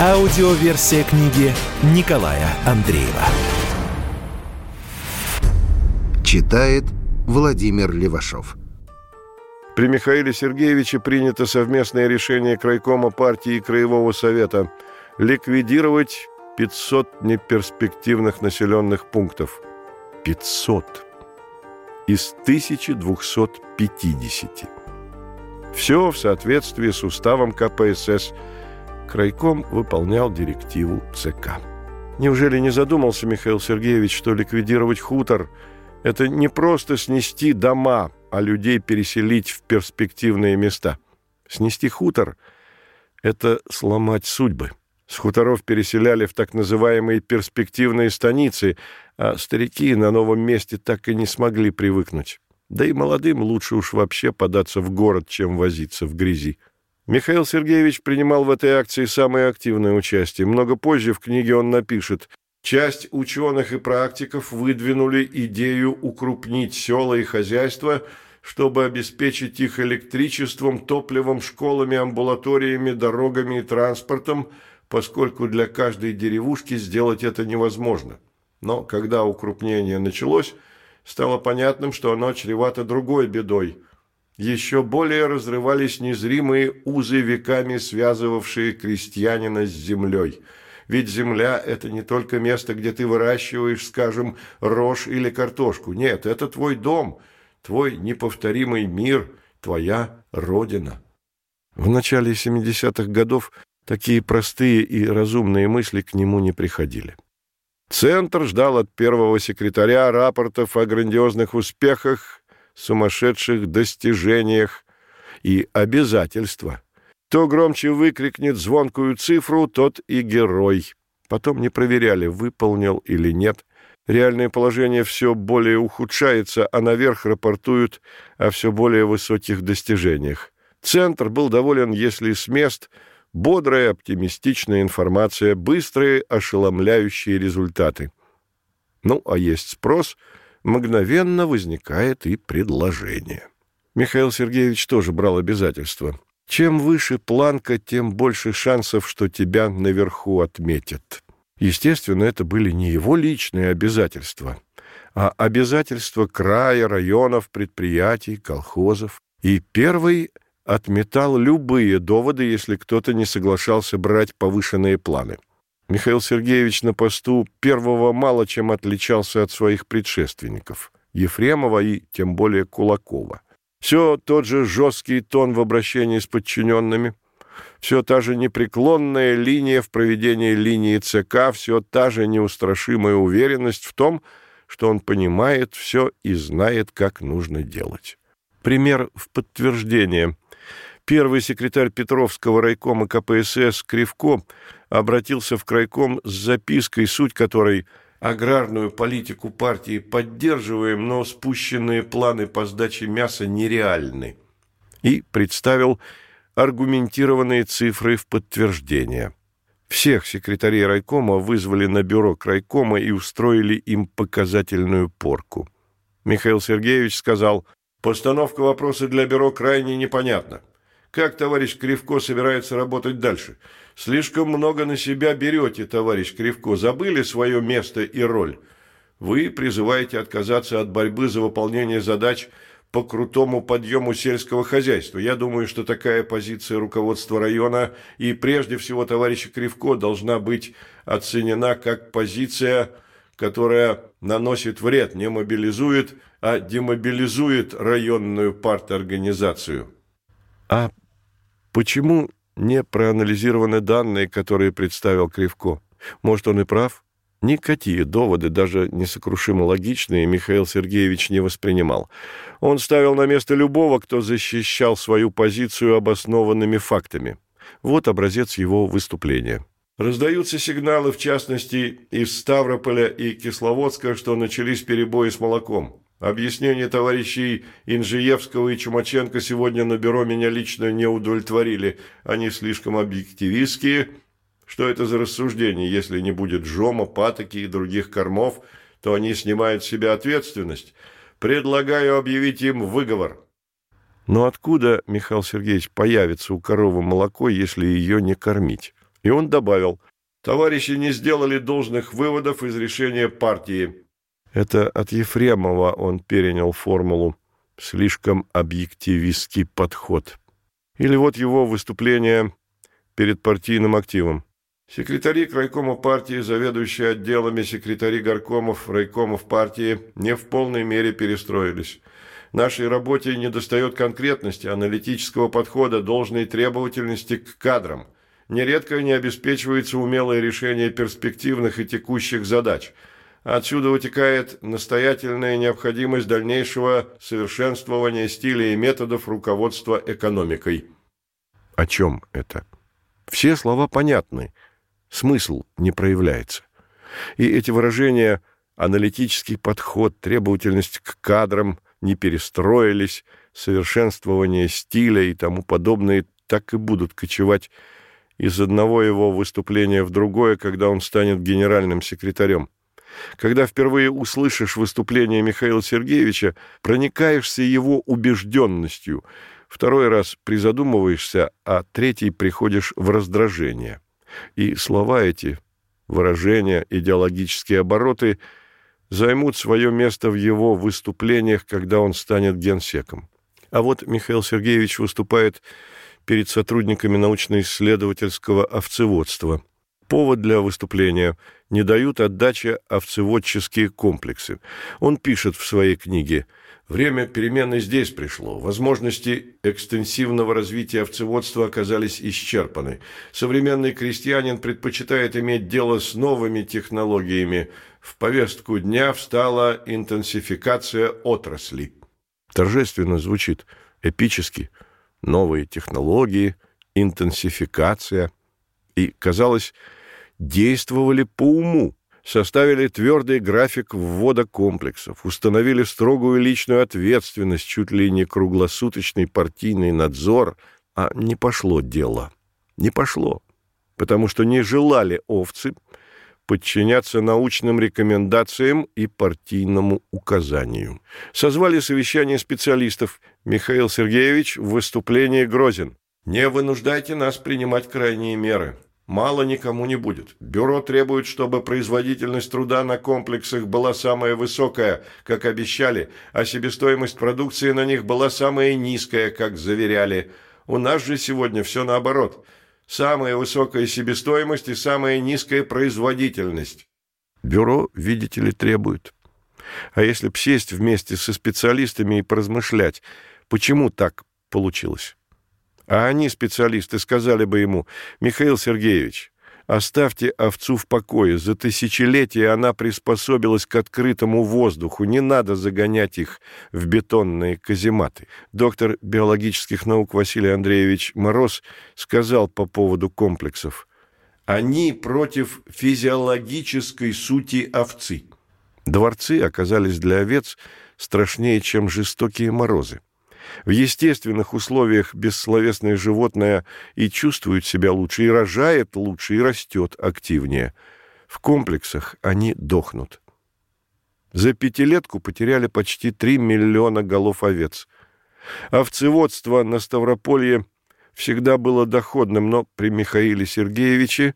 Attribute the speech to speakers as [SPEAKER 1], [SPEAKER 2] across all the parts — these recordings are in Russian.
[SPEAKER 1] Аудиоверсия книги Николая Андреева.
[SPEAKER 2] Читает Владимир Левашов.
[SPEAKER 3] При Михаиле Сергеевиче принято совместное решение Крайкома партии и Краевого совета ликвидировать 500 неперспективных населенных пунктов. 500 из 1250. Все в соответствии с уставом КПСС. Крайком выполнял директиву ЦК. Неужели не задумался Михаил Сергеевич, что ликвидировать хутор – это не просто снести дома, а людей переселить в перспективные места? Снести хутор – это сломать судьбы. С хуторов переселяли в так называемые перспективные станицы, а старики на новом месте так и не смогли привыкнуть. Да и молодым лучше уж вообще податься в город, чем возиться в грязи. Михаил Сергеевич принимал в этой акции самое активное участие. Много позже в книге он напишет «Часть ученых и практиков выдвинули идею укрупнить села и хозяйства, чтобы обеспечить их электричеством, топливом, школами, амбулаториями, дорогами и транспортом, поскольку для каждой деревушки сделать это невозможно. Но когда укрупнение началось, стало понятным, что оно чревато другой бедой. Еще более разрывались незримые узы веками, связывавшие крестьянина с землей. Ведь земля – это не только место, где ты выращиваешь, скажем, рожь или картошку. Нет, это твой дом, твой неповторимый мир, твоя родина. В начале 70-х годов такие простые и разумные мысли к нему не приходили. Центр ждал от первого секретаря рапортов о грандиозных успехах, сумасшедших достижениях и обязательства. Кто громче выкрикнет звонкую цифру, тот и герой. Потом не проверяли, выполнил или нет. Реальное положение все более ухудшается, а наверх рапортуют о все более высоких достижениях. Центр был доволен, если с мест – Бодрая, оптимистичная информация, быстрые, ошеломляющие результаты. Ну, а есть спрос, мгновенно возникает и предложение. Михаил Сергеевич тоже брал обязательства. Чем выше планка, тем больше шансов, что тебя наверху отметят. Естественно, это были не его личные обязательства, а обязательства края, районов, предприятий, колхозов. И первый отметал любые доводы, если кто-то не соглашался брать повышенные планы. Михаил Сергеевич на посту первого мало чем отличался от своих предшественников – Ефремова и тем более Кулакова. Все тот же жесткий тон в обращении с подчиненными, все та же непреклонная линия в проведении линии ЦК, все та же неустрашимая уверенность в том, что он понимает все и знает, как нужно делать. Пример в подтверждение – Первый секретарь Петровского райкома КПСС Кривко обратился в крайком с запиской, суть которой аграрную политику партии поддерживаем, но спущенные планы по сдаче мяса нереальны. И представил аргументированные цифры в подтверждение. Всех секретарей райкома вызвали на бюро крайкома и устроили им показательную порку. Михаил Сергеевич сказал, «Постановка вопроса для бюро крайне непонятна. Как товарищ Кривко собирается работать дальше? Слишком много на себя берете, товарищ Кривко. Забыли свое место и роль. Вы призываете отказаться от борьбы за выполнение задач по крутому подъему сельского хозяйства. Я думаю, что такая позиция руководства района и прежде всего товарища Кривко должна быть оценена как позиция, которая наносит вред, не мобилизует, а демобилизует районную парторганизацию. А Почему не проанализированы данные, которые представил Кривко? Может, он и прав? Никакие доводы, даже несокрушимо логичные, Михаил Сергеевич не воспринимал. Он ставил на место любого, кто защищал свою позицию обоснованными фактами. Вот образец его выступления. Раздаются сигналы, в частности, из Ставрополя и Кисловодска, что начались перебои с молоком. Объяснения товарищей Инжиевского и Чумаченко сегодня на бюро меня лично не удовлетворили. Они слишком объективистские. Что это за рассуждение? Если не будет жома, патоки и других кормов, то они снимают с себя ответственность. Предлагаю объявить им выговор. Но откуда, Михаил Сергеевич, появится у коровы молоко, если ее не кормить? И он добавил, товарищи не сделали должных выводов из решения партии. Это от Ефремова он перенял формулу «слишком объективистский подход». Или вот его выступление перед партийным активом. Секретари крайкома партии, заведующие отделами, секретари горкомов, райкомов партии не в полной мере перестроились. Нашей работе недостает конкретности, аналитического подхода, должной требовательности к кадрам. Нередко не обеспечивается умелое решение перспективных и текущих задач – Отсюда вытекает настоятельная необходимость дальнейшего совершенствования стиля и методов руководства экономикой. О чем это? Все слова понятны, смысл не проявляется. И эти выражения «аналитический подход», «требовательность к кадрам» не перестроились, совершенствование стиля и тому подобное так и будут кочевать из одного его выступления в другое, когда он станет генеральным секретарем. Когда впервые услышишь выступление Михаила Сергеевича, проникаешься его убежденностью, второй раз призадумываешься, а третий приходишь в раздражение. И слова эти, выражения, идеологические обороты займут свое место в его выступлениях, когда он станет генсеком. А вот Михаил Сергеевич выступает перед сотрудниками научно-исследовательского овцеводства – повод для выступления, не дают отдачи овцеводческие комплексы. Он пишет в своей книге «Время перемены здесь пришло. Возможности экстенсивного развития овцеводства оказались исчерпаны. Современный крестьянин предпочитает иметь дело с новыми технологиями. В повестку дня встала интенсификация отрасли». Торжественно звучит, эпически. Новые технологии, интенсификация. И, казалось, действовали по уму, составили твердый график ввода комплексов, установили строгую личную ответственность, чуть ли не круглосуточный партийный надзор, а не пошло дело. Не пошло, потому что не желали овцы подчиняться научным рекомендациям и партийному указанию. Созвали совещание специалистов. Михаил Сергеевич в выступлении грозен. «Не вынуждайте нас принимать крайние меры мало никому не будет. Бюро требует, чтобы производительность труда на комплексах была самая высокая, как обещали, а себестоимость продукции на них была самая низкая, как заверяли. У нас же сегодня все наоборот. Самая высокая себестоимость и самая низкая производительность. Бюро, видите ли, требует. А если б сесть вместе со специалистами и поразмышлять, почему так получилось? А они, специалисты, сказали бы ему, «Михаил Сергеевич, оставьте овцу в покое. За тысячелетия она приспособилась к открытому воздуху. Не надо загонять их в бетонные казематы». Доктор биологических наук Василий Андреевич Мороз сказал по поводу комплексов, «Они против физиологической сути овцы». Дворцы оказались для овец страшнее, чем жестокие морозы. В естественных условиях бессловесное животное и чувствует себя лучше, и рожает лучше, и растет активнее. В комплексах они дохнут. За пятилетку потеряли почти 3 миллиона голов овец. Овцеводство на Ставрополье всегда было доходным, но при Михаиле Сергеевиче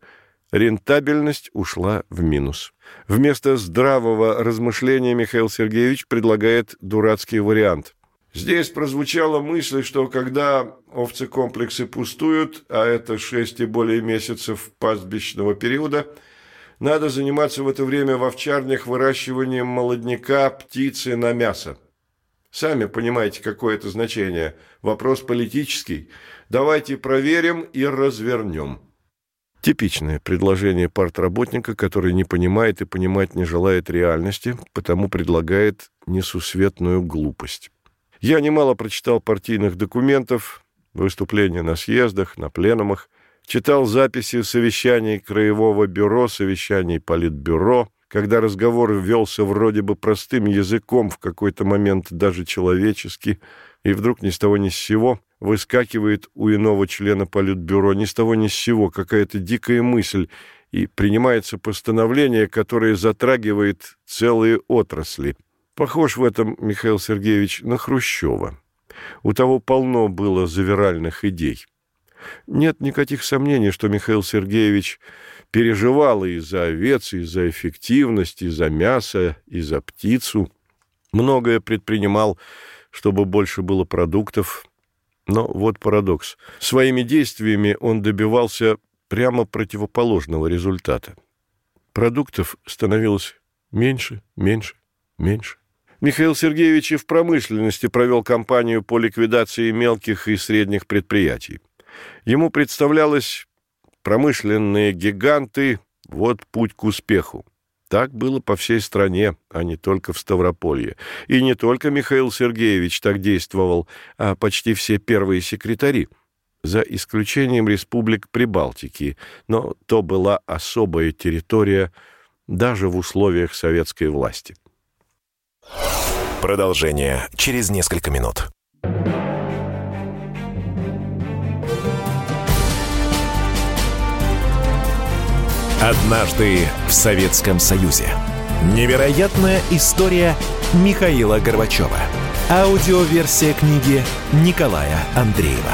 [SPEAKER 3] рентабельность ушла в минус. Вместо здравого размышления Михаил Сергеевич предлагает дурацкий вариант. Здесь прозвучала мысль, что когда овцы-комплексы пустуют, а это шесть и более месяцев пастбищного периода, надо заниматься в это время в овчарнях выращиванием молодняка, птицы на мясо. Сами понимаете, какое это значение. Вопрос политический. Давайте проверим и развернем. Типичное предложение партработника, который не понимает и понимать не желает реальности, потому предлагает несусветную глупость. Я немало прочитал партийных документов, выступления на съездах, на пленумах, читал записи совещаний Краевого бюро, совещаний Политбюро, когда разговор велся вроде бы простым языком, в какой-то момент даже человечески, и вдруг ни с того ни с сего выскакивает у иного члена Политбюро ни с того ни с сего какая-то дикая мысль, и принимается постановление, которое затрагивает целые отрасли. Похож в этом Михаил Сергеевич на Хрущева. У того полно было завиральных идей. Нет никаких сомнений, что Михаил Сергеевич переживал и за овец, и за эффективность, и за мясо, и за птицу. Многое предпринимал, чтобы больше было продуктов. Но вот парадокс. Своими действиями он добивался прямо противоположного результата. Продуктов становилось меньше, меньше, меньше. Михаил Сергеевич и в промышленности провел кампанию по ликвидации мелких и средних предприятий. Ему представлялось промышленные гиганты – вот путь к успеху. Так было по всей стране, а не только в Ставрополье. И не только Михаил Сергеевич так действовал, а почти все первые секретари, за исключением республик Прибалтики, но то была особая территория даже в условиях советской власти.
[SPEAKER 1] Продолжение через несколько минут. Однажды в Советском Союзе. Невероятная история Михаила Горбачева. Аудиоверсия книги Николая Андреева.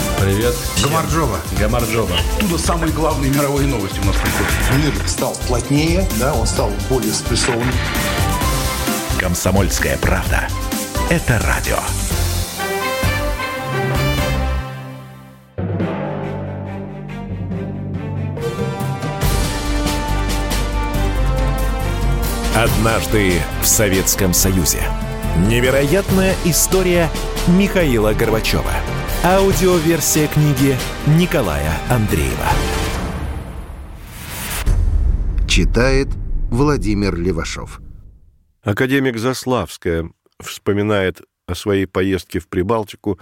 [SPEAKER 4] Привет.
[SPEAKER 5] Гамарджоба.
[SPEAKER 4] Гамарджоба.
[SPEAKER 6] Оттуда самые главные мировые новости у нас приходят.
[SPEAKER 7] Мир стал плотнее, да, он стал более спрессованным.
[SPEAKER 1] Комсомольская правда. Это радио. Однажды в Советском Союзе. Невероятная история Михаила Горбачева. Аудиоверсия книги Николая Андреева.
[SPEAKER 2] Читает Владимир Левашов.
[SPEAKER 3] Академик Заславская вспоминает о своей поездке в Прибалтику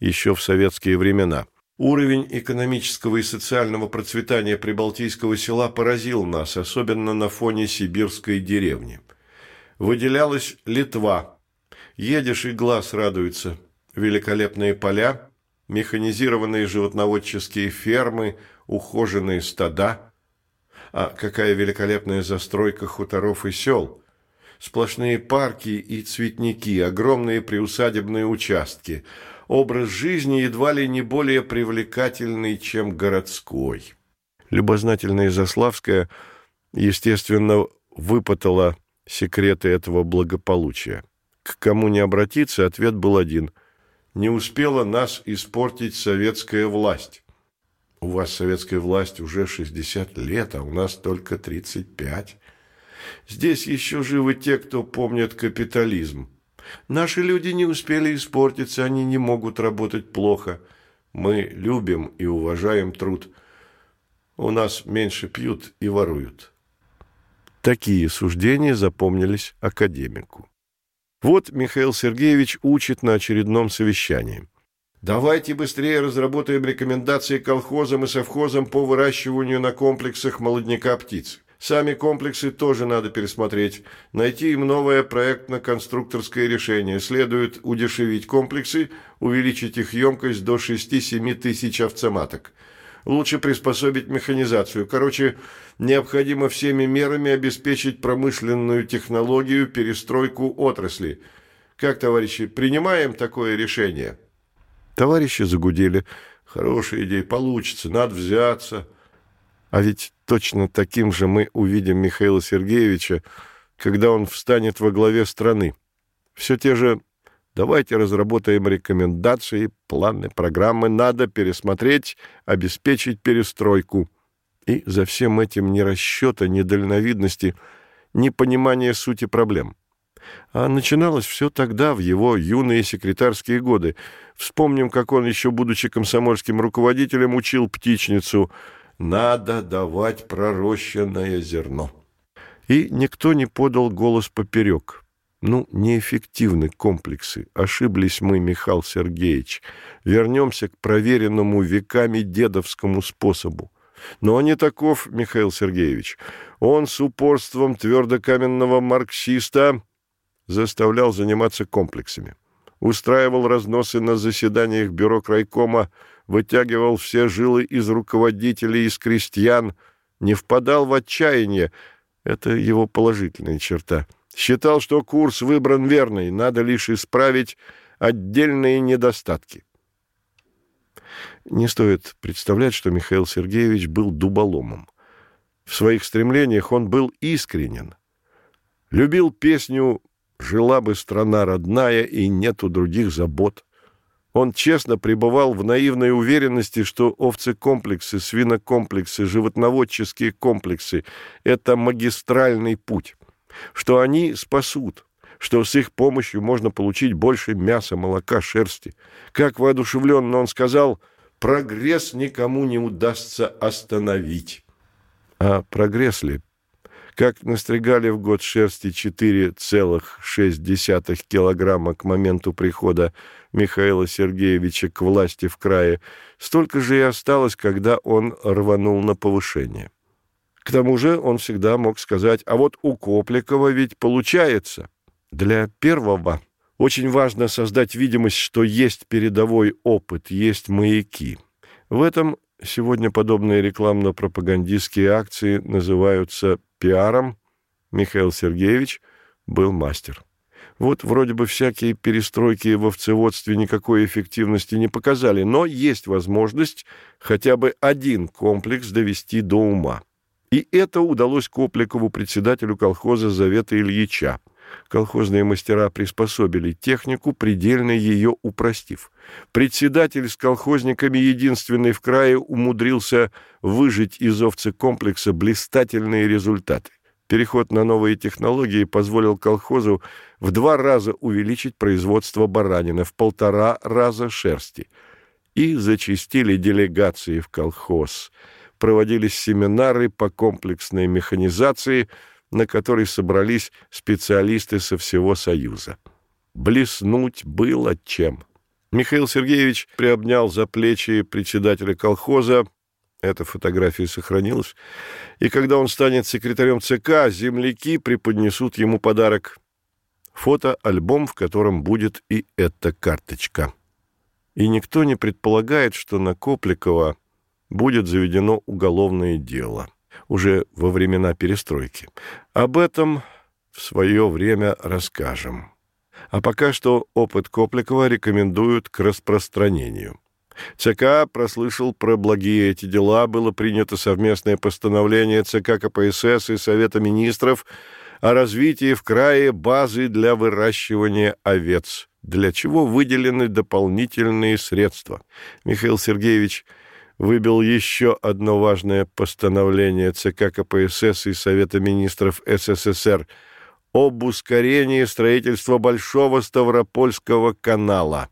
[SPEAKER 3] еще в советские времена. Уровень экономического и социального процветания прибалтийского села поразил нас, особенно на фоне сибирской деревни. Выделялась Литва. Едешь и глаз радуется. Великолепные поля, механизированные животноводческие фермы, ухоженные стада. А какая великолепная застройка хуторов и сел – Сплошные парки и цветники, огромные приусадебные участки. Образ жизни едва ли не более привлекательный, чем городской. Любознательная Заславская, естественно, выпытала секреты этого благополучия. К кому не обратиться, ответ был один. Не успела нас испортить советская власть. У вас советская власть уже 60 лет, а у нас только 35. Здесь еще живы те, кто помнят капитализм. Наши люди не успели испортиться, они не могут работать плохо. Мы любим и уважаем труд. У нас меньше пьют и воруют. Такие суждения запомнились академику. Вот Михаил Сергеевич учит на очередном совещании. Давайте быстрее разработаем рекомендации колхозам и совхозам по выращиванию на комплексах молодняка птиц. Сами комплексы тоже надо пересмотреть. Найти им новое проектно-конструкторское решение. Следует удешевить комплексы, увеличить их емкость до 6-7 тысяч овцематок. Лучше приспособить механизацию. Короче, необходимо всеми мерами обеспечить промышленную технологию, перестройку отрасли. Как, товарищи, принимаем такое решение? Товарищи загудели. Хорошая идея, получится, надо взяться. А ведь точно таким же мы увидим Михаила Сергеевича, когда он встанет во главе страны. Все те же «давайте разработаем рекомендации, планы, программы, надо пересмотреть, обеспечить перестройку». И за всем этим ни расчета, ни дальновидности, ни понимания сути проблем. А начиналось все тогда, в его юные секретарские годы. Вспомним, как он, еще будучи комсомольским руководителем, учил птичницу «надо давать пророщенное зерно». И никто не подал голос поперек. Ну, неэффективны комплексы. Ошиблись мы, Михаил Сергеевич. Вернемся к проверенному веками дедовскому способу. Но не таков, Михаил Сергеевич. Он с упорством твердокаменного марксиста заставлял заниматься комплексами. Устраивал разносы на заседаниях бюро крайкома, вытягивал все жилы из руководителей, из крестьян, не впадал в отчаяние. Это его положительная черта. Считал, что курс выбран верный, надо лишь исправить отдельные недостатки. Не стоит представлять, что Михаил Сергеевич был дуболомом. В своих стремлениях он был искренен. Любил песню «Жила бы страна родная, и нету других забот». Он честно пребывал в наивной уверенности, что овцекомплексы, свинокомплексы, животноводческие комплексы – это магистральный путь, что они спасут, что с их помощью можно получить больше мяса, молока, шерсти. Как воодушевленно он сказал – прогресс никому не удастся остановить. А прогресс ли? Как настригали в год шерсти 4,6 килограмма к моменту прихода Михаила Сергеевича к власти в крае, столько же и осталось, когда он рванул на повышение. К тому же он всегда мог сказать, а вот у Копликова ведь получается. Для первого очень важно создать видимость, что есть передовой опыт, есть маяки. В этом сегодня подобные рекламно-пропагандистские акции называются пиаром. Михаил Сергеевич был мастер. Вот вроде бы всякие перестройки в овцеводстве никакой эффективности не показали, но есть возможность хотя бы один комплекс довести до ума. И это удалось Копликову, председателю колхоза Завета Ильича – Колхозные мастера приспособили технику, предельно ее упростив. Председатель с колхозниками единственный в крае умудрился выжить из овцы комплекса блистательные результаты. Переход на новые технологии позволил колхозу в два раза увеличить производство баранины, в полтора раза шерсти. И зачистили делегации в колхоз. Проводились семинары по комплексной механизации – на который собрались специалисты со всего Союза. Блеснуть было чем. Михаил Сергеевич приобнял за плечи председателя колхоза, эта фотография сохранилась, и когда он станет секретарем ЦК, земляки преподнесут ему подарок – фотоальбом, в котором будет и эта карточка. И никто не предполагает, что на Копликова будет заведено уголовное дело уже во времена перестройки. Об этом в свое время расскажем. А пока что опыт Копликова рекомендуют к распространению. ЦК прослышал про благие эти дела, было принято совместное постановление ЦК КПСС и Совета министров о развитии в крае базы для выращивания овец, для чего выделены дополнительные средства. Михаил Сергеевич выбил еще одно важное постановление ЦК КПСС и Совета министров СССР об ускорении строительства Большого Ставропольского канала.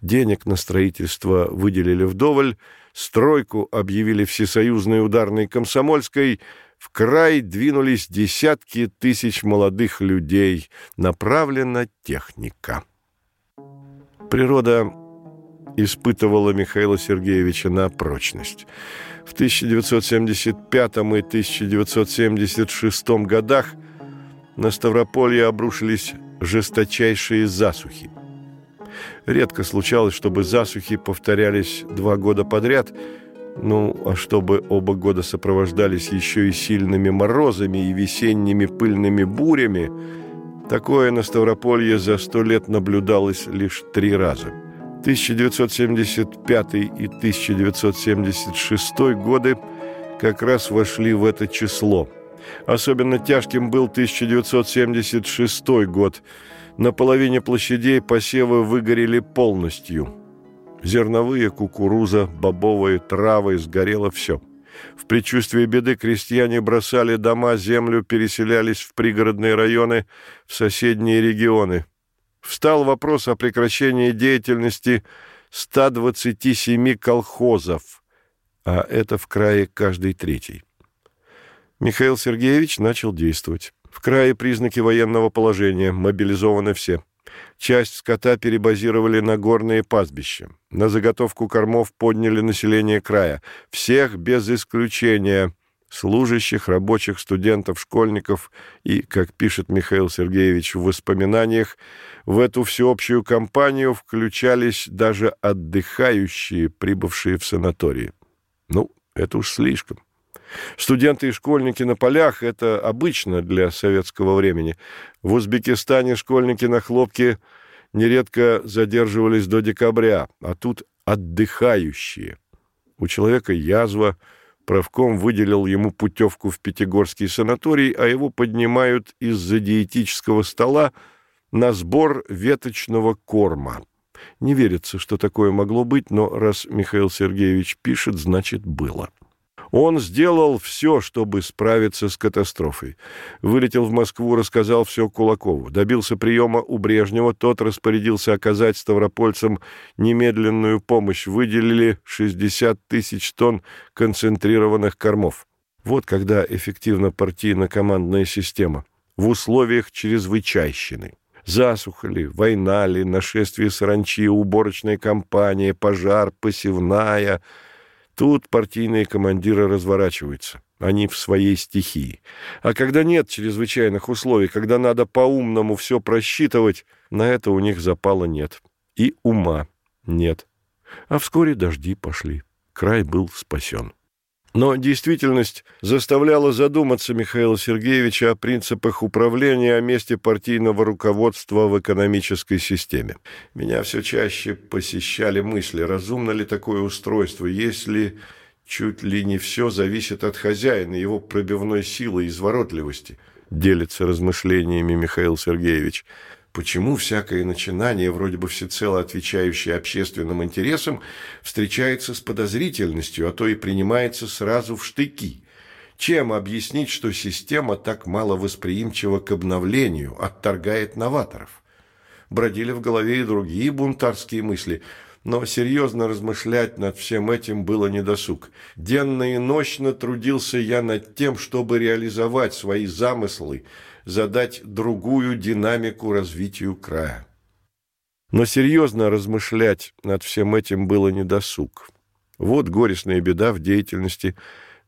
[SPEAKER 3] Денег на строительство выделили вдоволь, стройку объявили всесоюзной ударной комсомольской, в край двинулись десятки тысяч молодых людей, направлена техника. Природа испытывала Михаила Сергеевича на прочность. В 1975 и 1976 годах на Ставрополье обрушились жесточайшие засухи. Редко случалось, чтобы засухи повторялись два года подряд, ну, а чтобы оба года сопровождались еще и сильными морозами и весенними пыльными бурями, такое на Ставрополье за сто лет наблюдалось лишь три раза – 1975 и 1976 годы как раз вошли в это число. Особенно тяжким был 1976 год. На половине площадей посевы выгорели полностью. Зерновые, кукуруза, бобовые, травы, сгорело все. В предчувствии беды крестьяне бросали дома, землю, переселялись в пригородные районы, в соседние регионы. Встал вопрос о прекращении деятельности 127 колхозов, а это в крае каждый третий. Михаил Сергеевич начал действовать. В крае признаки военного положения, мобилизованы все. Часть скота перебазировали на горные пастбища. На заготовку кормов подняли население края. Всех без исключения. Служащих, рабочих, студентов, школьников и, как пишет Михаил Сергеевич в воспоминаниях, в эту всеобщую кампанию включались даже отдыхающие, прибывшие в санатории. Ну, это уж слишком. Студенты и школьники на полях – это обычно для советского времени. В Узбекистане школьники на хлопке нередко задерживались до декабря, а тут отдыхающие. У человека язва, правком выделил ему путевку в Пятигорский санаторий, а его поднимают из-за диетического стола на сбор веточного корма. Не верится, что такое могло быть, но раз Михаил Сергеевич пишет, значит, было. Он сделал все, чтобы справиться с катастрофой. Вылетел в Москву, рассказал все Кулакову. Добился приема у Брежнева, тот распорядился оказать ставропольцам немедленную помощь. Выделили 60 тысяч тонн концентрированных кормов. Вот когда эффективна партийно-командная система. В условиях чрезвычайщины. Засуха ли, война ли, нашествие саранчи, уборочная кампания, пожар, посевная — Тут партийные командиры разворачиваются. Они в своей стихии. А когда нет чрезвычайных условий, когда надо по-умному все просчитывать, на это у них запала нет. И ума нет. А вскоре дожди пошли. Край был спасен. Но действительность заставляла задуматься Михаила Сергеевича о принципах управления, о месте партийного руководства в экономической системе. Меня все чаще посещали мысли, разумно ли такое устройство, если чуть ли не все зависит от хозяина, его пробивной силы и изворотливости, делится размышлениями Михаил Сергеевич – Почему всякое начинание, вроде бы всецело отвечающее общественным интересам, встречается с подозрительностью, а то и принимается сразу в штыки? Чем объяснить, что система так мало восприимчива к обновлению, отторгает новаторов? Бродили в голове и другие бунтарские мысли – но серьезно размышлять над всем этим было недосуг. Денно и ночно трудился я над тем, чтобы реализовать свои замыслы, задать другую динамику развитию края. Но серьезно размышлять над всем этим было недосуг. Вот горестная беда в деятельности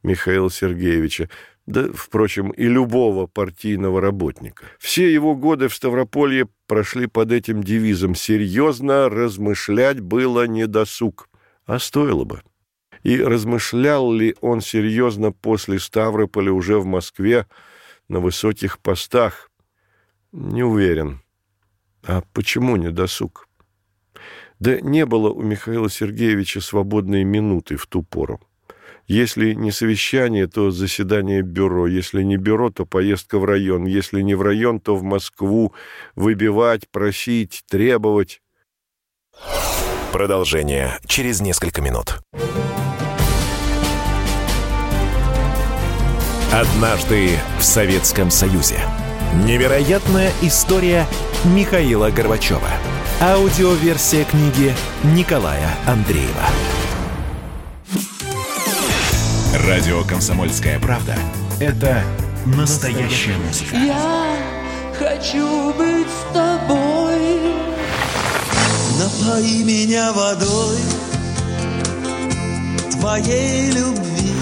[SPEAKER 3] Михаила Сергеевича, да, впрочем, и любого партийного работника. Все его годы в Ставрополье прошли под этим девизом «серьезно размышлять было недосуг», а стоило бы. И размышлял ли он серьезно после Ставрополя уже в Москве, на высоких постах. Не уверен. А почему не досуг? Да не было у Михаила Сергеевича свободной минуты в ту пору. Если не совещание, то заседание бюро. Если не бюро, то поездка в район. Если не в район, то в Москву. Выбивать, просить, требовать.
[SPEAKER 1] Продолжение через несколько минут. Однажды в Советском Союзе. Невероятная история Михаила Горбачева. Аудиоверсия книги Николая Андреева. Радио «Комсомольская правда» — это настоящая музыка.
[SPEAKER 8] Я хочу быть с тобой. Напои меня водой твоей любви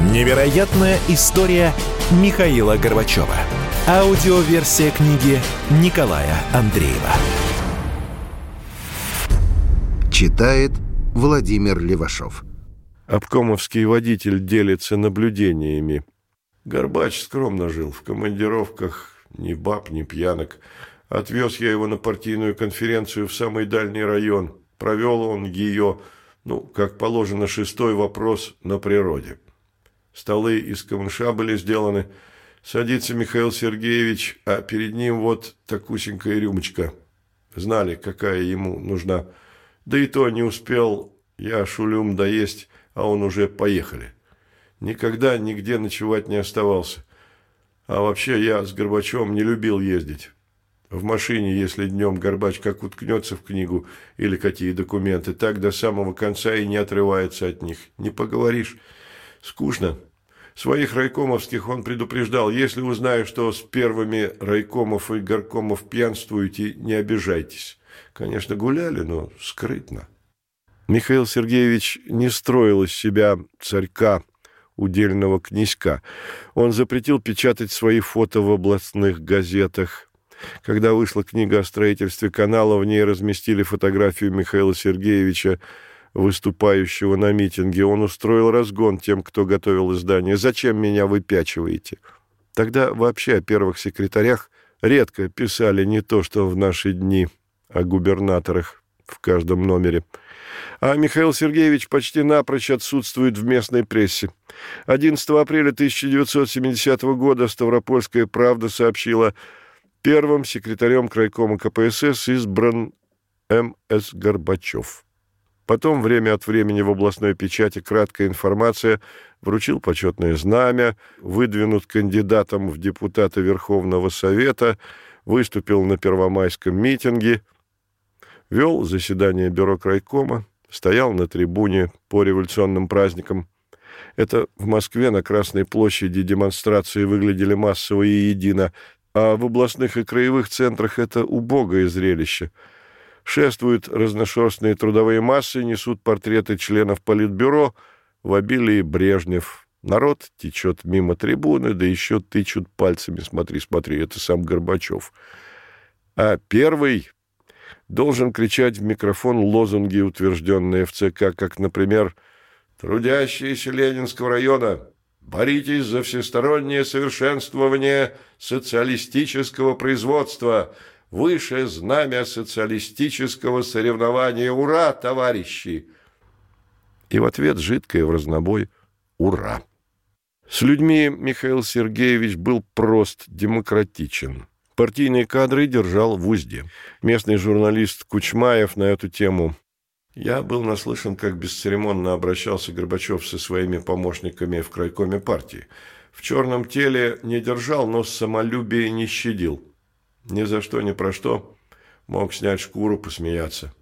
[SPEAKER 1] Невероятная история Михаила Горбачева. Аудиоверсия книги Николая Андреева.
[SPEAKER 2] Читает Владимир Левашов.
[SPEAKER 3] Обкомовский водитель делится наблюдениями. Горбач скромно жил в командировках, ни баб, ни пьянок. Отвез я его на партийную конференцию в самый дальний район. Провел он ее, ну, как положено, шестой вопрос на природе. Столы из камыша были сделаны. Садится Михаил Сергеевич, а перед ним вот такусенькая рюмочка. Знали, какая ему нужна. Да и то не успел я шулюм доесть, а он уже поехали. Никогда нигде ночевать не оставался. А вообще я с Горбачевым не любил ездить. В машине, если днем Горбач как уткнется в книгу или какие документы, так до самого конца и не отрывается от них. Не поговоришь. Скучно. Своих райкомовских он предупреждал. Если узнаю, что с первыми райкомов и горкомов пьянствуете, не обижайтесь. Конечно, гуляли, но скрытно. Михаил Сергеевич не строил из себя царька, удельного князька. Он запретил печатать свои фото в областных газетах. Когда вышла книга о строительстве канала, в ней разместили фотографию Михаила Сергеевича, выступающего на митинге. Он устроил разгон тем, кто готовил издание. «Зачем меня выпячиваете?» Тогда вообще о первых секретарях редко писали не то, что в наши дни – о губернаторах в каждом номере. А Михаил Сергеевич почти напрочь отсутствует в местной прессе. 11 апреля 1970 года «Ставропольская правда» сообщила, первым секретарем крайкома КПСС избран М.С. Горбачев. Потом время от времени в областной печати краткая информация вручил почетное знамя, выдвинут кандидатом в депутаты Верховного Совета, выступил на первомайском митинге – вел заседание бюро крайкома, стоял на трибуне по революционным праздникам. Это в Москве на Красной площади демонстрации выглядели массово и едино, а в областных и краевых центрах это убогое зрелище. Шествуют разношерстные трудовые массы, несут портреты членов Политбюро, в обилии Брежнев. Народ течет мимо трибуны, да еще тычут пальцами. Смотри, смотри, это сам Горбачев. А первый должен кричать в микрофон лозунги, утвержденные в ЦК, как, например, «Трудящиеся Ленинского района, боритесь за всестороннее совершенствование социалистического производства, высшее знамя социалистического соревнования. Ура, товарищи!» И в ответ жидкое в разнобой «Ура!». С людьми Михаил Сергеевич был прост, демократичен – Партийные кадры держал в узде. Местный журналист Кучмаев на эту тему я был наслышан, как бесцеремонно обращался Горбачев со своими помощниками в крайкоме партии. В черном теле не держал, но самолюбие не щадил. Ни за что, ни про что мог снять шкуру, посмеяться.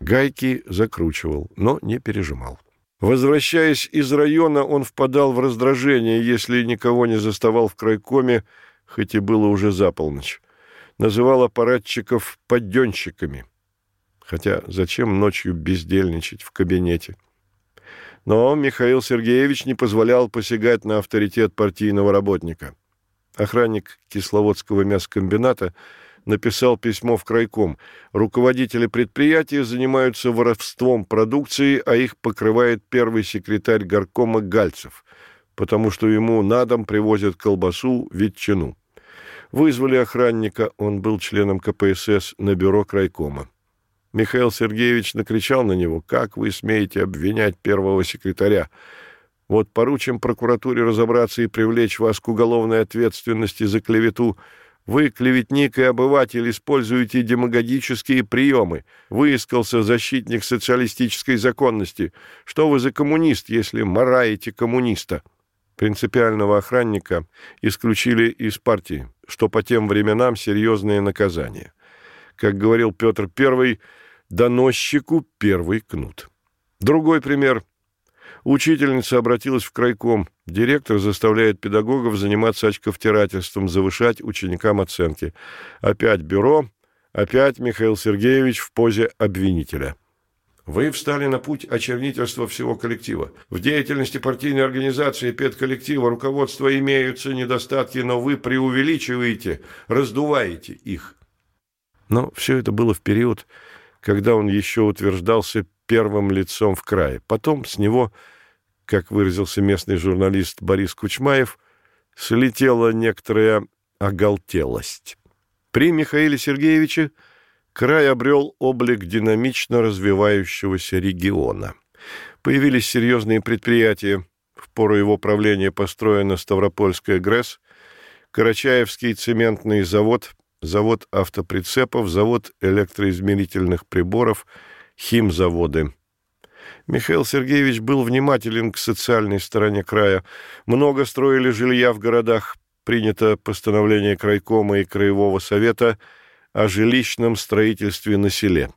[SPEAKER 3] Гайки закручивал, но не пережимал. Возвращаясь из района, он впадал в раздражение, если никого не заставал в крайкоме, хоть и было уже за полночь. Называл аппаратчиков подденщиками. Хотя зачем ночью бездельничать в кабинете? Но Михаил Сергеевич не позволял посягать на авторитет партийного работника. Охранник Кисловодского мясокомбината написал письмо в крайком. Руководители предприятия занимаются воровством продукции, а их покрывает первый секретарь горкома Гальцев, потому что ему на дом привозят колбасу, ветчину. Вызвали охранника, он был членом КПСС на бюро крайкома. Михаил Сергеевич накричал на него, «Как вы смеете обвинять первого секретаря? Вот поручим прокуратуре разобраться и привлечь вас к уголовной ответственности за клевету. Вы, клеветник и обыватель, используете демагогические приемы. Выискался защитник социалистической законности. Что вы за коммунист, если мораете коммуниста?» Принципиального охранника исключили из партии что по тем временам серьезное наказание. Как говорил Петр I, доносчику первый кнут. Другой пример. Учительница обратилась в крайком. Директор заставляет педагогов заниматься очковтирательством, завышать ученикам оценки. Опять бюро, опять Михаил Сергеевич в позе обвинителя. Вы встали на путь очернительства всего коллектива. В деятельности партийной организации педколлектива руководства имеются недостатки, но вы преувеличиваете, раздуваете их. Но все это было в период, когда он еще утверждался первым лицом в крае. Потом с него, как выразился местный журналист Борис Кучмаев, слетела некоторая оголтелость. При Михаиле Сергеевиче край обрел облик динамично развивающегося региона. Появились серьезные предприятия. В пору его правления построена Ставропольская ГРЭС, Карачаевский цементный завод, завод автоприцепов, завод электроизмерительных приборов, химзаводы. Михаил Сергеевич был внимателен к социальной стороне края. Много строили жилья в городах. Принято постановление крайкома и краевого совета о жилищном строительстве на селе.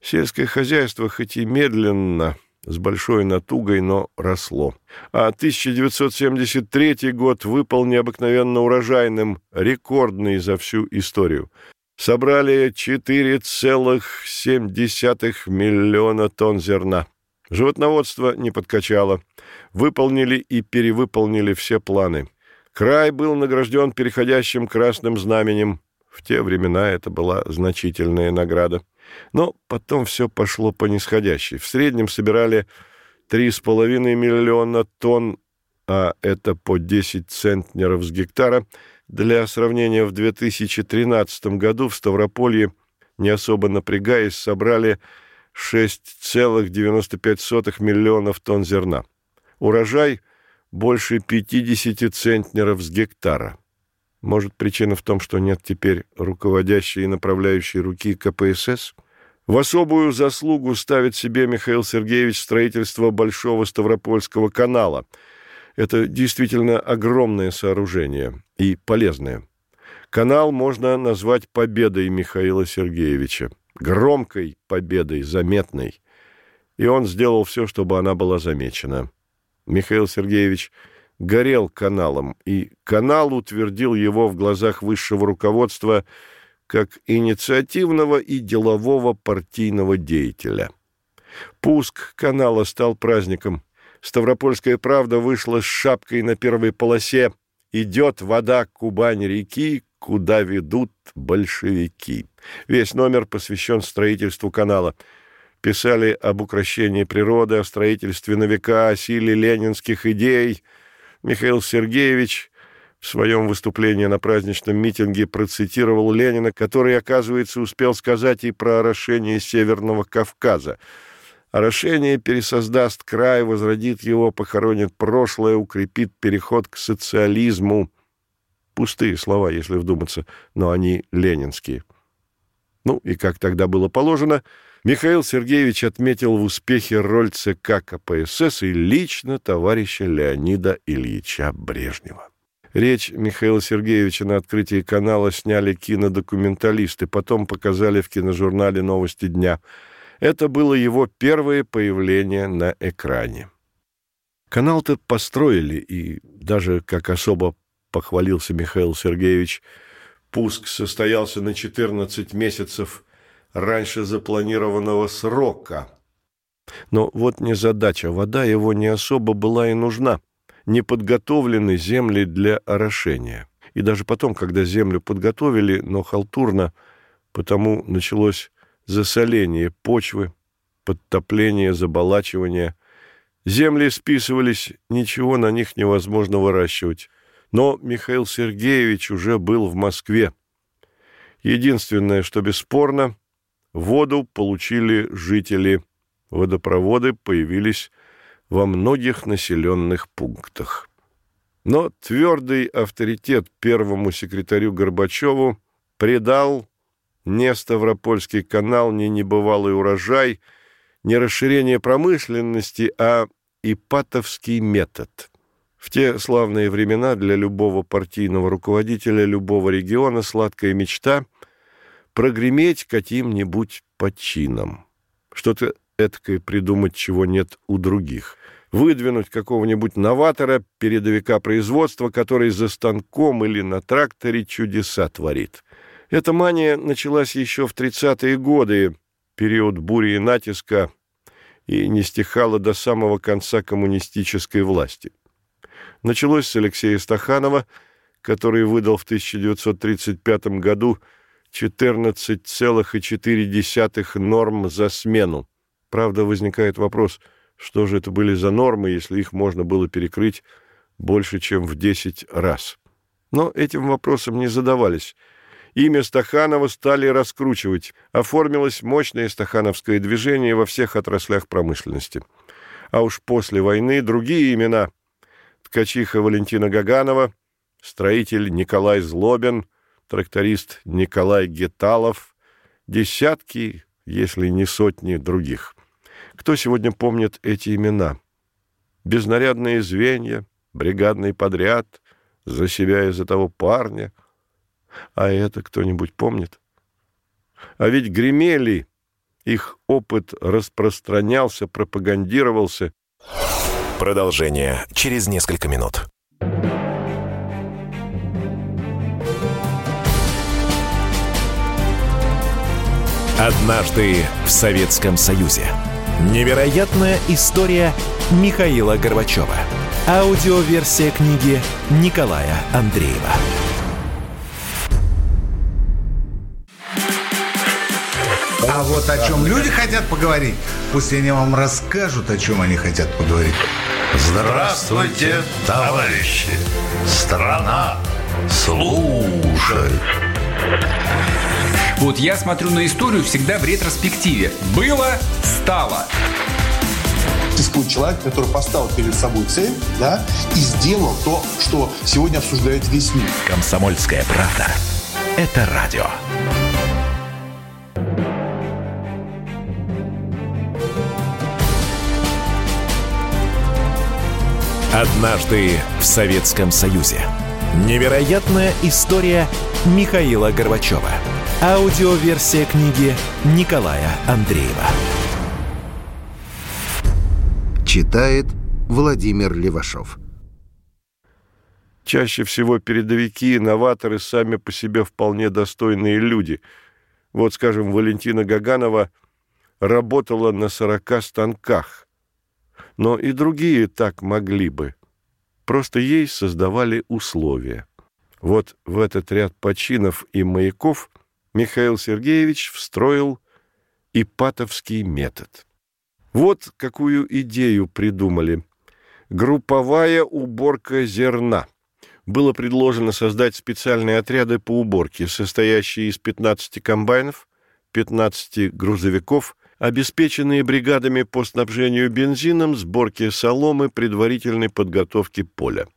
[SPEAKER 3] Сельское хозяйство, хоть и медленно, с большой натугой, но росло. А 1973 год выпал необыкновенно урожайным, рекордный за всю историю. Собрали 4,7 миллиона тонн зерна. Животноводство не подкачало. Выполнили и перевыполнили все планы. Край был награжден переходящим красным знаменем. В те времена это была значительная награда. Но потом все пошло по нисходящей. В среднем собирали 3,5 миллиона тонн, а это по 10 центнеров с гектара. Для сравнения, в 2013 году в Ставрополье, не особо напрягаясь, собрали 6,95 миллионов тонн зерна. Урожай больше 50 центнеров с гектара. Может, причина в том, что нет теперь руководящей и направляющей руки КПСС? В особую заслугу ставит себе Михаил Сергеевич строительство Большого Ставропольского канала. Это действительно огромное сооружение и полезное. Канал можно назвать победой Михаила Сергеевича. Громкой победой, заметной. И он сделал все, чтобы она была замечена. Михаил Сергеевич – горел каналом, и канал утвердил его в глазах высшего руководства как инициативного и делового партийного деятеля. Пуск канала стал праздником. Ставропольская правда вышла с шапкой на первой полосе «Идет вода Кубань-реки, куда ведут большевики». Весь номер посвящен строительству канала. Писали об укращении природы, о строительстве на века, о силе ленинских идей – Михаил Сергеевич в своем выступлении на праздничном митинге процитировал Ленина, который, оказывается, успел сказать и про орошение Северного Кавказа. Орошение пересоздаст край, возродит его, похоронит прошлое, укрепит переход к социализму. Пустые слова, если вдуматься, но они ленинские. Ну, и как тогда было положено – Михаил Сергеевич отметил в успехе роль ЦК КПСС и лично товарища Леонида Ильича Брежнева. Речь Михаила Сергеевича на открытии канала сняли кинодокументалисты, потом показали в киножурнале «Новости дня». Это было его первое появление на экране. Канал-то построили, и даже, как особо похвалился Михаил Сергеевич, пуск состоялся на 14 месяцев раньше запланированного срока. Но вот не задача, вода его не особо была и нужна. Не подготовлены земли для орошения. И даже потом, когда землю подготовили, но халтурно, потому началось засоление почвы, подтопление, заболачивание. Земли списывались, ничего на них невозможно выращивать. Но Михаил Сергеевич уже был в Москве. Единственное, что бесспорно, Воду получили жители. Водопроводы появились во многих населенных пунктах. Но твердый авторитет первому секретарю Горбачеву предал не Ставропольский канал, не небывалый урожай, не расширение промышленности, а ипатовский метод. В те славные времена для любого партийного руководителя любого региона сладкая мечта – прогреметь каким-нибудь подчином. Что-то эткое придумать, чего нет у других. Выдвинуть какого-нибудь новатора, передовика производства, который за станком или на тракторе чудеса творит. Эта мания началась еще в 30-е годы, период бури и натиска, и не стихала до самого конца коммунистической власти. Началось с Алексея Стаханова, который выдал в 1935 году 14,4 норм за смену. Правда, возникает вопрос, что же это были за нормы, если их можно было перекрыть больше, чем в 10 раз. Но этим вопросом не задавались. Имя Стаханова стали раскручивать. Оформилось мощное стахановское движение во всех отраслях промышленности. А уж после войны другие имена. Ткачиха Валентина Гаганова, строитель Николай Злобин, тракторист Николай Геталов, десятки, если не сотни других. Кто сегодня помнит эти имена? Безнарядные звенья, бригадный подряд, за себя и за того парня. А это кто-нибудь помнит? А ведь гремели, их опыт распространялся, пропагандировался.
[SPEAKER 1] Продолжение через несколько минут. Однажды в Советском Союзе. Невероятная история Михаила Горбачева. Аудиоверсия книги Николая Андреева.
[SPEAKER 5] А вот о чем люди хотят поговорить, пусть они вам расскажут, о чем они хотят поговорить.
[SPEAKER 9] Здравствуйте, товарищи! Страна слушает!
[SPEAKER 10] Вот я смотрю на историю всегда в ретроспективе. Было, стало.
[SPEAKER 11] Существует человек, который поставил перед собой цель, да, и сделал то, что сегодня обсуждает весь мир.
[SPEAKER 1] Комсомольская правда. Это радио. Однажды в Советском Союзе. Невероятная история Михаила Горбачева. Аудиоверсия книги Николая Андреева.
[SPEAKER 2] Читает Владимир Левашов.
[SPEAKER 3] Чаще всего передовики и новаторы сами по себе вполне достойные люди. Вот, скажем, Валентина Гаганова работала на 40 станках. Но и другие так могли бы. Просто ей создавали условия. Вот в этот ряд починов и маяков Михаил Сергеевич встроил ипатовский метод. Вот какую идею придумали. Групповая уборка зерна. Было предложено создать специальные отряды по уборке, состоящие из 15 комбайнов, 15 грузовиков, обеспеченные бригадами по снабжению бензином, сборке соломы, предварительной подготовке поля.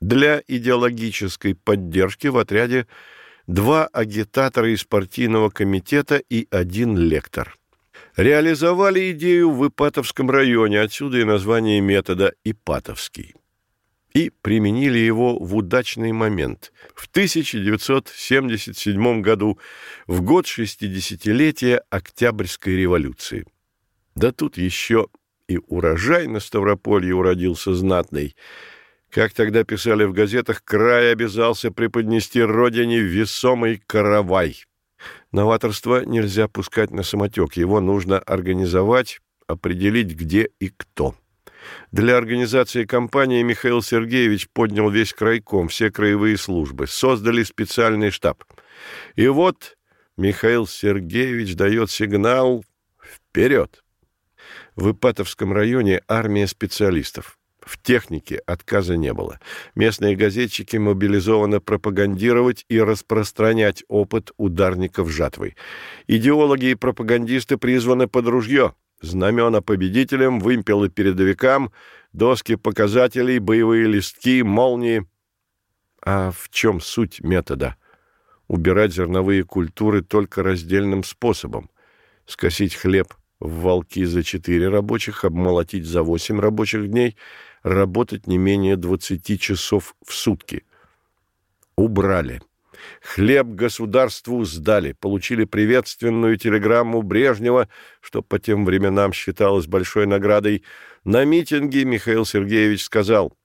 [SPEAKER 3] Для идеологической поддержки в отряде два агитатора из партийного комитета и один лектор. Реализовали идею в Ипатовском районе, отсюда и название метода «Ипатовский». И применили его в удачный момент. В 1977 году, в год 60-летия Октябрьской революции. Да тут еще и урожай на Ставрополье уродился знатный – как тогда писали в газетах, край обязался преподнести родине весомый каравай. Новаторство нельзя пускать на самотек, его нужно организовать, определить, где и кто. Для организации кампании Михаил Сергеевич поднял весь крайком, все краевые службы, создали специальный штаб. И вот Михаил Сергеевич дает сигнал «Вперед!». В Ипатовском районе армия специалистов. В технике отказа не было. Местные газетчики мобилизованы пропагандировать и распространять опыт ударников жатвой. Идеологи и пропагандисты призваны под ружье. Знамена победителям, вымпелы передовикам, доски показателей, боевые листки, молнии. А в чем суть метода? Убирать зерновые культуры только раздельным способом. Скосить хлеб в волки за четыре рабочих, обмолотить за восемь рабочих дней — работать не менее 20 часов в сутки. Убрали. Хлеб государству сдали, получили приветственную телеграмму Брежнева, что по тем временам считалось большой наградой. На митинге Михаил Сергеевич сказал,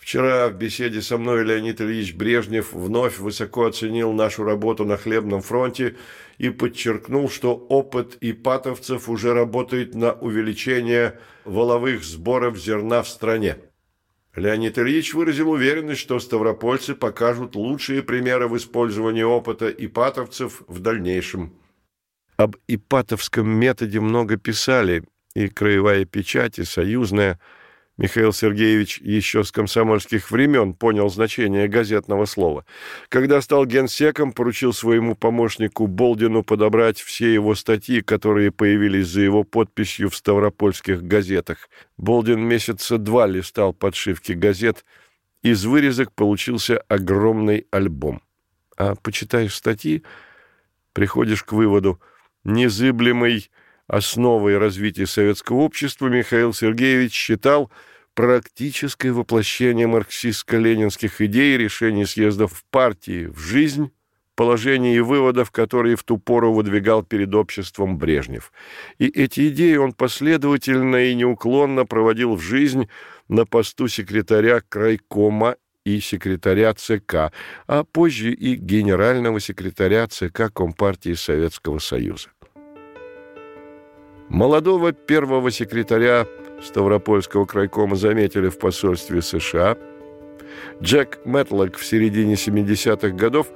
[SPEAKER 3] «Вчера в беседе со мной Леонид Ильич Брежнев вновь высоко оценил нашу работу на хлебном фронте и подчеркнул, что опыт ипатовцев уже работает на увеличение воловых сборов зерна в стране. Леонид Ильич выразил уверенность, что ставропольцы покажут лучшие примеры в использовании опыта ипатовцев в дальнейшем. Об ипатовском методе много писали, и краевая печать, и союзная – Михаил Сергеевич еще с комсомольских времен понял значение газетного слова. Когда стал генсеком, поручил своему помощнику Болдину подобрать все его статьи, которые появились за его подписью в ставропольских газетах. Болдин месяца два листал подшивки газет. Из вырезок получился огромный альбом. А почитаешь статьи, приходишь к выводу, незыблемой основой развития советского общества Михаил Сергеевич считал – практическое воплощение марксистско-ленинских идей, решений съездов партии в жизнь, положений и выводов, которые в ту пору выдвигал перед обществом Брежнев. И эти идеи он последовательно и неуклонно проводил в жизнь на посту секретаря крайкома и секретаря ЦК, а позже и генерального секретаря ЦК Компартии Советского Союза. Молодого первого секретаря Ставропольского крайкома заметили в посольстве США. Джек Мэтлок в середине 70-х годов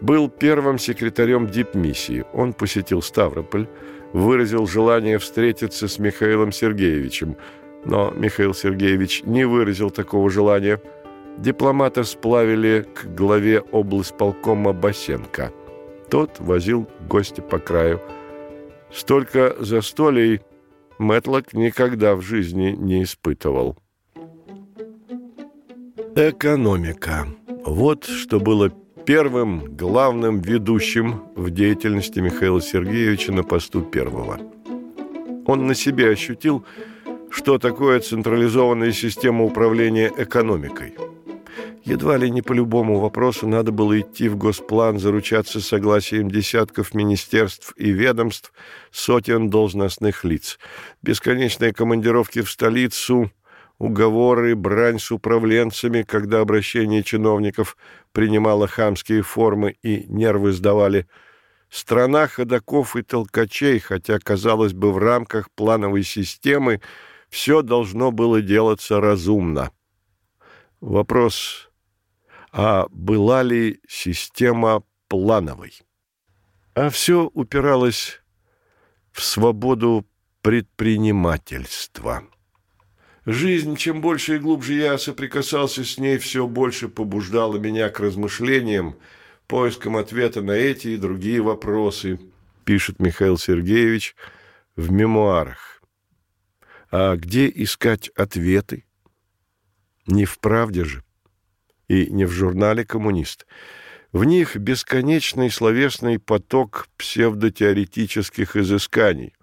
[SPEAKER 3] был первым секретарем дипмиссии. Он посетил Ставрополь, выразил желание встретиться с Михаилом Сергеевичем, но Михаил Сергеевич не выразил такого желания. Дипломата сплавили к главе облсполкома Басенко. Тот возил гостя по краю. Столько застолий Мэтлок никогда в жизни не испытывал. Экономика. Вот что было первым главным ведущим в деятельности Михаила Сергеевича на посту первого. Он на себе ощутил, что такое централизованная система управления экономикой – Едва ли не по любому вопросу надо было идти в госплан, заручаться согласием десятков министерств и ведомств, сотен должностных лиц. Бесконечные командировки в столицу, уговоры, брань с управленцами, когда обращение чиновников принимало хамские формы и нервы сдавали. Страна ходаков и толкачей, хотя, казалось бы, в рамках плановой системы все должно было делаться разумно. Вопрос а была ли система плановой. А все упиралось в свободу предпринимательства. Жизнь, чем больше и глубже я соприкасался с ней, все больше побуждала меня к размышлениям, поискам ответа на эти и другие вопросы, пишет Михаил Сергеевич в мемуарах. А где искать ответы? Не в правде же и не в журнале «Коммунист». В них бесконечный словесный поток псевдотеоретических изысканий.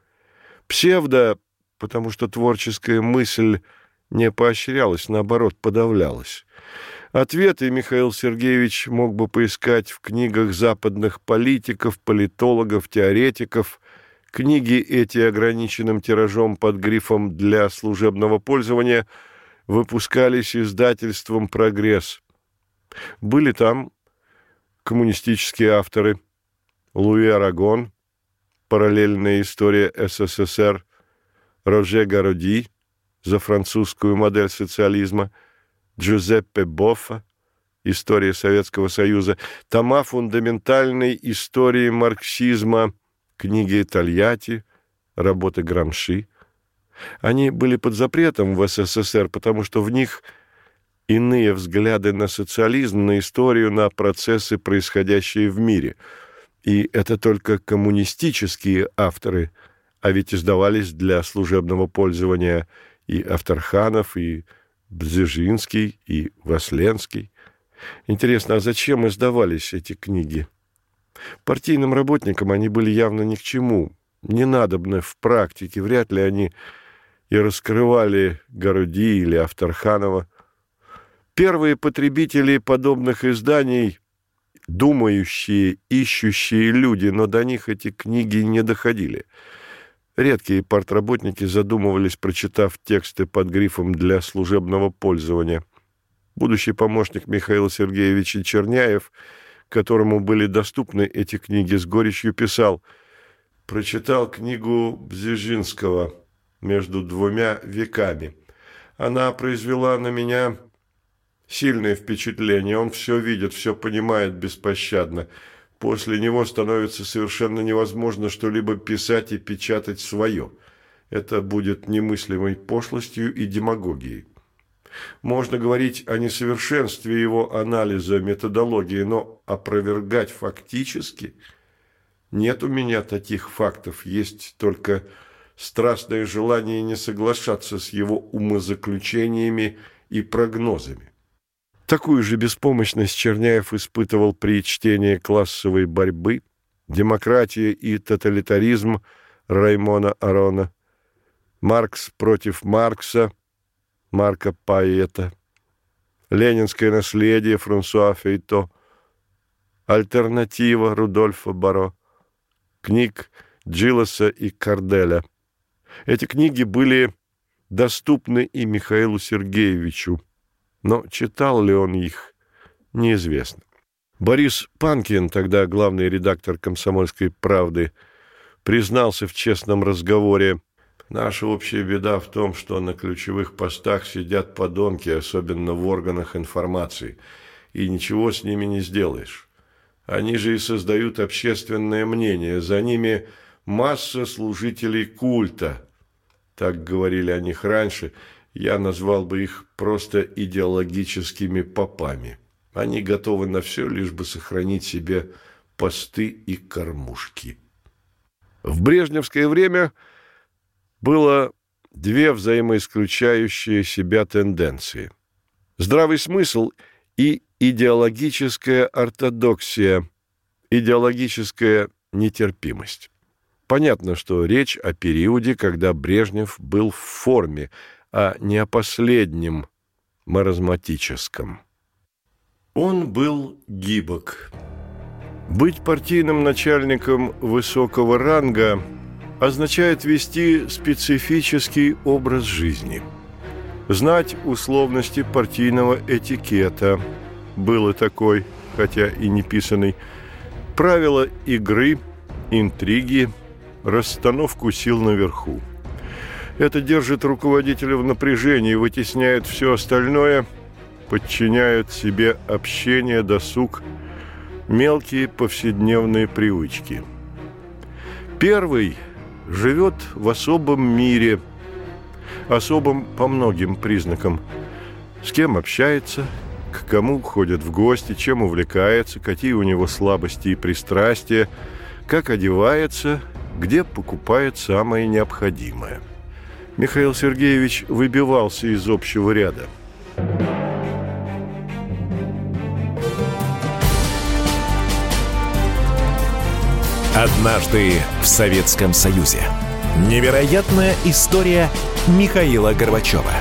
[SPEAKER 3] Псевдо, потому что творческая мысль не поощрялась, наоборот, подавлялась. Ответы Михаил Сергеевич мог бы поискать в книгах западных политиков, политологов, теоретиков. Книги эти ограниченным тиражом под грифом «для служебного пользования» выпускались издательством «Прогресс». Были там коммунистические авторы Луи Арагон, параллельная история СССР, Роже Гароди за французскую модель социализма, Джузеппе Боффа, история Советского Союза, тома фундаментальной истории марксизма, книги Тольятти, работы Грамши. Они были под запретом в СССР, потому что в них – иные взгляды на социализм, на историю, на процессы, происходящие в мире. И это только коммунистические авторы, а ведь издавались для служебного пользования и Авторханов, и Бзежинский, и Васленский. Интересно, а зачем издавались эти книги? Партийным работникам они были явно ни к чему, не надобны в практике, вряд ли они и раскрывали Городи или Авторханова – Первые потребители подобных изданий – думающие, ищущие люди, но до них эти книги не доходили. Редкие партработники задумывались, прочитав тексты под грифом «для служебного пользования». Будущий помощник Михаила Сергеевича Черняев, которому были доступны эти книги, с горечью писал «Прочитал книгу Бзежинского «Между двумя веками». Она произвела на меня сильное впечатление. Он все видит, все понимает беспощадно. После него становится совершенно невозможно что-либо писать и печатать свое. Это будет немыслимой пошлостью и демагогией. Можно говорить о несовершенстве его анализа методологии, но опровергать фактически нет у меня таких фактов, есть только страстное желание не соглашаться с его умозаключениями и прогнозами. Такую же беспомощность Черняев испытывал при чтении классовой борьбы, демократия и тоталитаризм Раймона Арона, Маркс против Маркса, Марка Паэта, Ленинское наследие Франсуа Фейто, Альтернатива Рудольфа Баро, книг Джилоса и Карделя – эти книги были доступны и Михаилу Сергеевичу, но читал ли он их, неизвестно. Борис Панкин, тогда главный редактор «Комсомольской правды», признался в честном разговоре, «Наша общая беда в том, что на ключевых постах сидят подонки, особенно в органах информации, и ничего с ними не сделаешь. Они же и создают общественное мнение, за ними – масса служителей культа. Так говорили о них раньше, я назвал бы их просто идеологическими попами. Они готовы на все, лишь бы сохранить себе посты и кормушки. В брежневское время было две взаимоисключающие себя тенденции. Здравый смысл и идеологическая ортодоксия, идеологическая нетерпимость. Понятно, что речь о периоде, когда Брежнев был в форме, а не о последнем маразматическом. Он был гибок. Быть партийным начальником высокого ранга означает вести специфический образ жизни. Знать условности партийного этикета, было такой, хотя и не писанный, правила игры, интриги, расстановку сил наверху. Это держит руководителя в напряжении, вытесняет все остальное, подчиняет себе общение, досуг, мелкие повседневные привычки. Первый живет в особом мире, особом по многим признакам. С кем общается, к кому ходит в гости, чем увлекается, какие у него слабости и пристрастия, как одевается – где покупает самое необходимое. Михаил Сергеевич выбивался из общего ряда.
[SPEAKER 1] Однажды в Советском Союзе. Невероятная история Михаила Горбачева.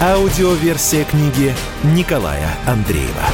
[SPEAKER 1] Аудиоверсия книги Николая Андреева.